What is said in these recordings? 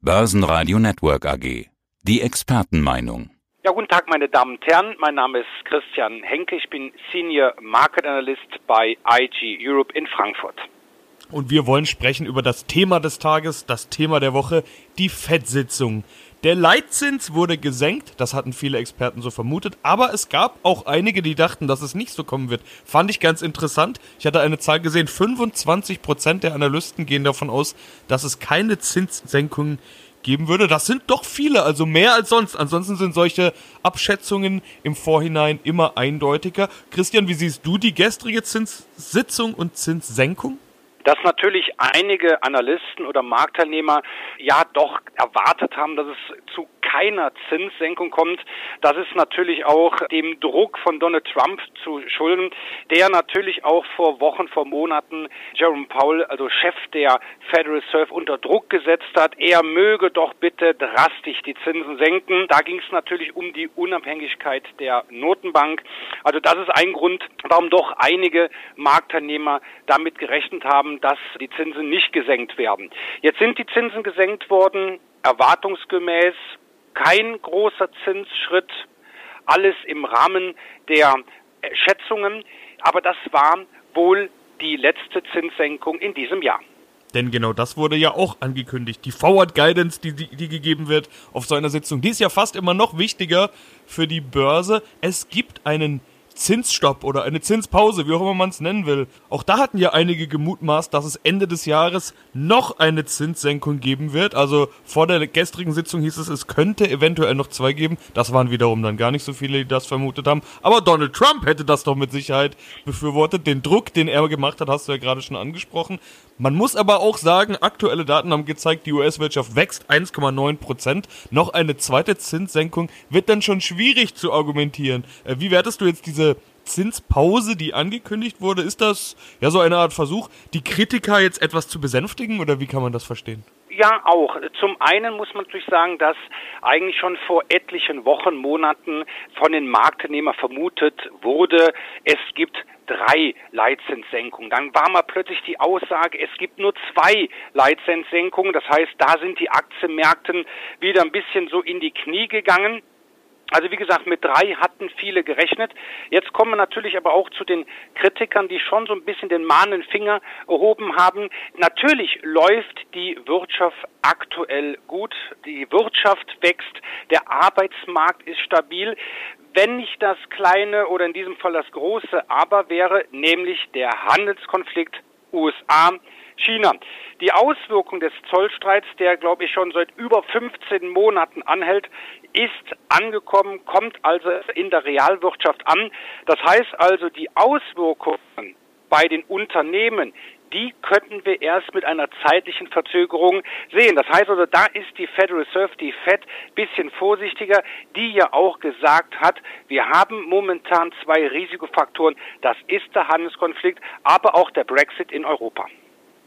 Börsenradio Network AG. Die Expertenmeinung. Ja, guten Tag, meine Damen und Herren. Mein Name ist Christian Henke. Ich bin Senior Market Analyst bei IG Europe in Frankfurt. Und wir wollen sprechen über das Thema des Tages, das Thema der Woche, die FED-Sitzung. Der Leitzins wurde gesenkt, das hatten viele Experten so vermutet, aber es gab auch einige, die dachten, dass es nicht so kommen wird. Fand ich ganz interessant. Ich hatte eine Zahl gesehen, 25% der Analysten gehen davon aus, dass es keine Zinssenkungen geben würde. Das sind doch viele, also mehr als sonst. Ansonsten sind solche Abschätzungen im Vorhinein immer eindeutiger. Christian, wie siehst du die gestrige Zinssitzung und Zinssenkung? Dass natürlich einige Analysten oder Marktteilnehmer ja doch erwartet haben, dass es zu keiner Zinssenkung kommt. Das ist natürlich auch dem Druck von Donald Trump zu schulden, der natürlich auch vor Wochen, vor Monaten Jerome Powell, also Chef der Federal Reserve, unter Druck gesetzt hat. Er möge doch bitte drastisch die Zinsen senken. Da ging es natürlich um die Unabhängigkeit der Notenbank. Also das ist ein Grund, warum doch einige Marktteilnehmer damit gerechnet haben, dass die Zinsen nicht gesenkt werden. Jetzt sind die Zinsen gesenkt worden, erwartungsgemäß kein großer Zinsschritt, alles im Rahmen der Schätzungen, aber das war wohl die letzte Zinssenkung in diesem Jahr. Denn genau das wurde ja auch angekündigt. Die Forward Guidance, die, die, die, gegeben wird auf so einer Sitzung, die ist ja fast immer noch wichtiger für die Börse. Es gibt einen Zinsstopp oder eine Zinspause, wie auch immer man es nennen will. Auch da hatten ja einige gemutmaßt, dass es Ende des Jahres noch eine Zinssenkung geben wird. Also vor der gestrigen Sitzung hieß es, es könnte eventuell noch zwei geben. Das waren wiederum dann gar nicht so viele, die das vermutet haben. Aber Donald Trump hätte das doch mit Sicherheit befürwortet. Den Druck, den er gemacht hat, hast du ja gerade schon angesprochen. Man muss aber auch sagen, aktuelle Daten haben gezeigt, die US-Wirtschaft wächst 1,9 Prozent. Noch eine zweite Zinssenkung wird dann schon schwierig zu argumentieren. Äh, wie wertest du jetzt diese Zinspause, die angekündigt wurde? Ist das ja so eine Art Versuch, die Kritiker jetzt etwas zu besänftigen oder wie kann man das verstehen? Ja, auch. Zum einen muss man natürlich sagen, dass eigentlich schon vor etlichen Wochen, Monaten von den Marktnehmern vermutet wurde, es gibt drei Leitzinssenkungen. Dann war mal plötzlich die Aussage, es gibt nur zwei Leitzinssenkungen. Das heißt, da sind die Aktienmärkten wieder ein bisschen so in die Knie gegangen. Also wie gesagt, mit drei hatten viele gerechnet. Jetzt kommen wir natürlich aber auch zu den Kritikern, die schon so ein bisschen den mahnenden Finger erhoben haben. Natürlich läuft die Wirtschaft aktuell gut. Die Wirtschaft wächst. Der Arbeitsmarkt ist stabil. Wenn nicht das kleine oder in diesem Fall das große Aber wäre, nämlich der Handelskonflikt USA China. Die Auswirkung des Zollstreits, der glaube ich schon seit über 15 Monaten anhält, ist angekommen, kommt also in der Realwirtschaft an. Das heißt also, die Auswirkungen bei den Unternehmen, die könnten wir erst mit einer zeitlichen Verzögerung sehen. Das heißt also, da ist die Federal Reserve, die Fed, bisschen vorsichtiger, die ja auch gesagt hat, wir haben momentan zwei Risikofaktoren. Das ist der Handelskonflikt, aber auch der Brexit in Europa.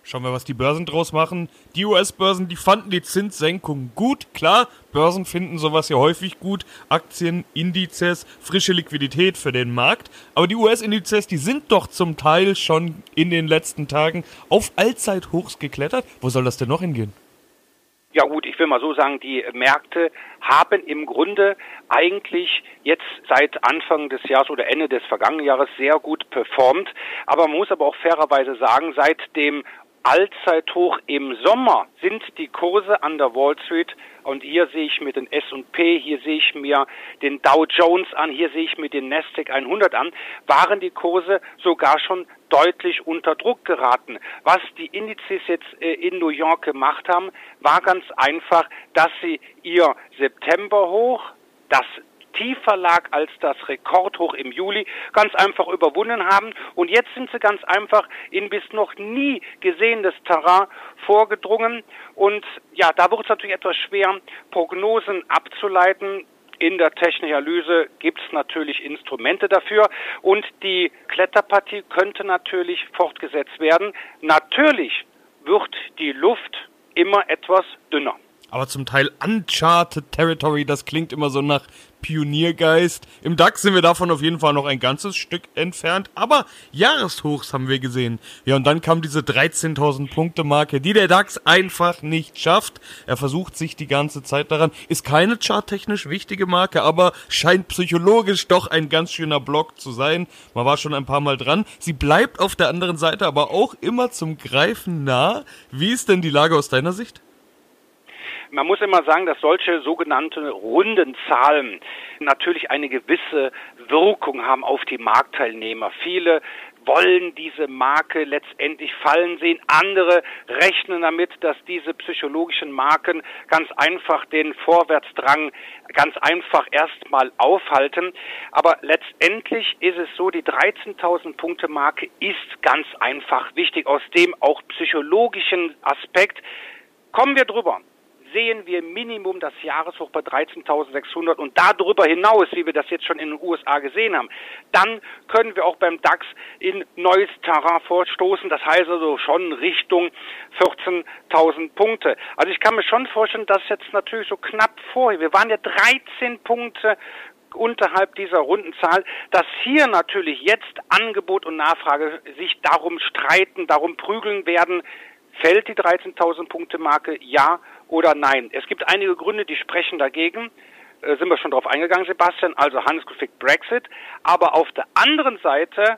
Schauen wir, was die Börsen draus machen. Die US-Börsen, die fanden die Zinssenkung gut. Klar, Börsen finden sowas ja häufig gut. Aktien, Indizes, frische Liquidität für den Markt. Aber die US-Indizes, die sind doch zum Teil schon in den letzten Tagen auf Allzeithochs geklettert. Wo soll das denn noch hingehen? Ja gut, ich will mal so sagen, die Märkte haben im Grunde eigentlich jetzt seit Anfang des Jahres oder Ende des vergangenen Jahres sehr gut performt. Aber man muss aber auch fairerweise sagen, seit dem Allzeithoch im Sommer sind die Kurse an der Wall Street und hier sehe ich mir den S&P, hier sehe ich mir den Dow Jones an, hier sehe ich mir den Nasdaq 100 an, waren die Kurse sogar schon deutlich unter Druck geraten. Was die Indizes jetzt äh, in New York gemacht haben, war ganz einfach, dass sie ihr September hoch, das tiefer lag als das Rekordhoch im Juli, ganz einfach überwunden haben. Und jetzt sind sie ganz einfach in bis noch nie gesehenes Terrain vorgedrungen. Und ja, da wird es natürlich etwas schwer, Prognosen abzuleiten. In der technischen Analyse gibt es natürlich Instrumente dafür und die Kletterpartie könnte natürlich fortgesetzt werden. Natürlich wird die Luft immer etwas dünner. Aber zum Teil Uncharted Territory. Das klingt immer so nach Pioniergeist. Im DAX sind wir davon auf jeden Fall noch ein ganzes Stück entfernt, aber Jahreshochs haben wir gesehen. Ja, und dann kam diese 13.000 Punkte Marke, die der DAX einfach nicht schafft. Er versucht sich die ganze Zeit daran. Ist keine charttechnisch wichtige Marke, aber scheint psychologisch doch ein ganz schöner Block zu sein. Man war schon ein paar Mal dran. Sie bleibt auf der anderen Seite aber auch immer zum Greifen nah. Wie ist denn die Lage aus deiner Sicht? Man muss immer sagen, dass solche sogenannte runden Zahlen natürlich eine gewisse Wirkung haben auf die Marktteilnehmer. Viele wollen diese Marke letztendlich fallen sehen. Andere rechnen damit, dass diese psychologischen Marken ganz einfach den Vorwärtsdrang ganz einfach erstmal aufhalten. Aber letztendlich ist es so, die 13.000 Punkte Marke ist ganz einfach wichtig aus dem auch psychologischen Aspekt. Kommen wir drüber sehen wir Minimum das Jahreshoch bei 13.600 und darüber hinaus, wie wir das jetzt schon in den USA gesehen haben, dann können wir auch beim DAX in neues Terrain vorstoßen. Das heißt also schon Richtung 14.000 Punkte. Also ich kann mir schon vorstellen, dass jetzt natürlich so knapp vorher, wir waren ja 13 Punkte unterhalb dieser Rundenzahl, dass hier natürlich jetzt Angebot und Nachfrage sich darum streiten, darum prügeln werden, fällt die 13.000 Punkte Marke, ja oder nein. Es gibt einige Gründe, die sprechen dagegen. Äh, sind wir schon darauf eingegangen, Sebastian, also Handelskonflikt Brexit. Aber auf der anderen Seite,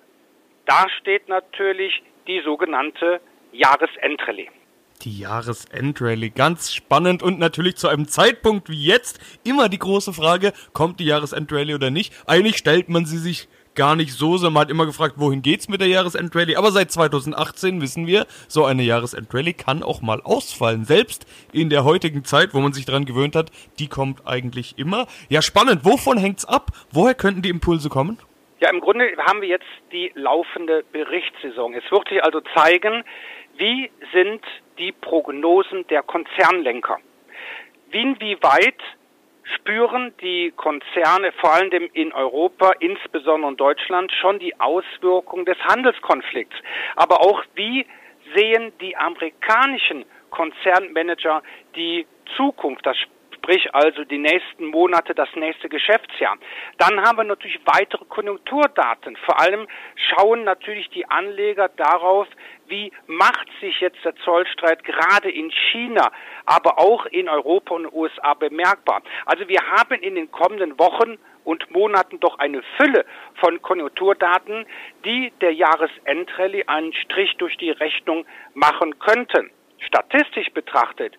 da steht natürlich die sogenannte Jahresendrallye. Die Jahresendrallye, ganz spannend und natürlich zu einem Zeitpunkt wie jetzt immer die große Frage, kommt die Jahresendrallye oder nicht? Eigentlich stellt man sie sich gar nicht so, sondern man hat immer gefragt, wohin geht's mit der Jahresendrallye? Aber seit 2018 wissen wir, so eine Jahresendrallye kann auch mal ausfallen. Selbst in der heutigen Zeit, wo man sich dran gewöhnt hat, die kommt eigentlich immer. Ja, spannend. Wovon hängt's ab? Woher könnten die Impulse kommen? Ja, im Grunde haben wir jetzt die laufende Berichtssaison. Es wird sich also zeigen, wie sind die Prognosen der Konzernlenker? Inwieweit spüren die Konzerne vor allem in Europa, insbesondere in Deutschland, schon die Auswirkungen des Handelskonflikts. Aber auch wie sehen die amerikanischen Konzernmanager die Zukunft, das sprich also die nächsten Monate, das nächste Geschäftsjahr. Dann haben wir natürlich weitere Konjunkturdaten. Vor allem schauen natürlich die Anleger darauf, wie macht sich jetzt der Zollstreit gerade in China, aber auch in Europa und USA bemerkbar. Also wir haben in den kommenden Wochen und Monaten doch eine Fülle von Konjunkturdaten, die der Jahresendrallye einen Strich durch die Rechnung machen könnten. Statistisch betrachtet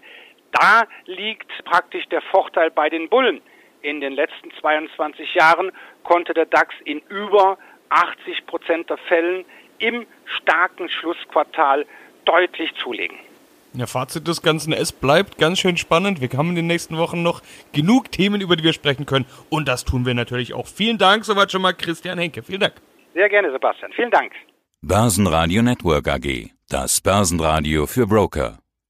da liegt praktisch der Vorteil bei den Bullen. In den letzten 22 Jahren konnte der DAX in über 80 Prozent der Fällen im starken Schlussquartal deutlich zulegen. Ja, Fazit des Ganzen, es bleibt ganz schön spannend. Wir haben in den nächsten Wochen noch genug Themen, über die wir sprechen können. Und das tun wir natürlich auch. Vielen Dank soweit schon mal, Christian Henke. Vielen Dank. Sehr gerne, Sebastian. Vielen Dank. Börsenradio Network AG. Das Börsenradio für Broker.